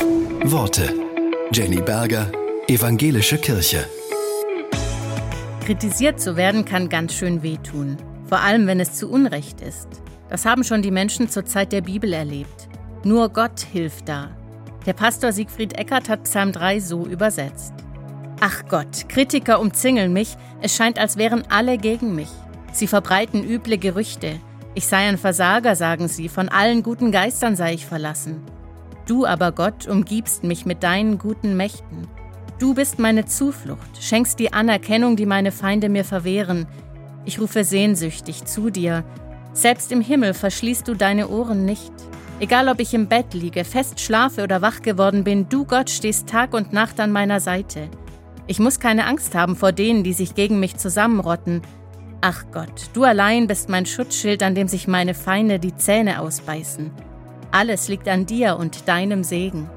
Worte. Jenny Berger, Evangelische Kirche. Kritisiert zu werden kann ganz schön wehtun. Vor allem, wenn es zu Unrecht ist. Das haben schon die Menschen zur Zeit der Bibel erlebt. Nur Gott hilft da. Der Pastor Siegfried Eckert hat Psalm 3 so übersetzt. Ach Gott, Kritiker umzingeln mich, es scheint, als wären alle gegen mich. Sie verbreiten üble Gerüchte. Ich sei ein Versager, sagen sie, von allen guten Geistern sei ich verlassen. Du aber, Gott, umgibst mich mit deinen guten Mächten. Du bist meine Zuflucht, schenkst die Anerkennung, die meine Feinde mir verwehren. Ich rufe sehnsüchtig zu dir. Selbst im Himmel verschließt du deine Ohren nicht. Egal ob ich im Bett liege, fest schlafe oder wach geworden bin, du Gott stehst Tag und Nacht an meiner Seite. Ich muss keine Angst haben vor denen, die sich gegen mich zusammenrotten. Ach Gott, du allein bist mein Schutzschild, an dem sich meine Feinde die Zähne ausbeißen. Alles liegt an dir und deinem Segen.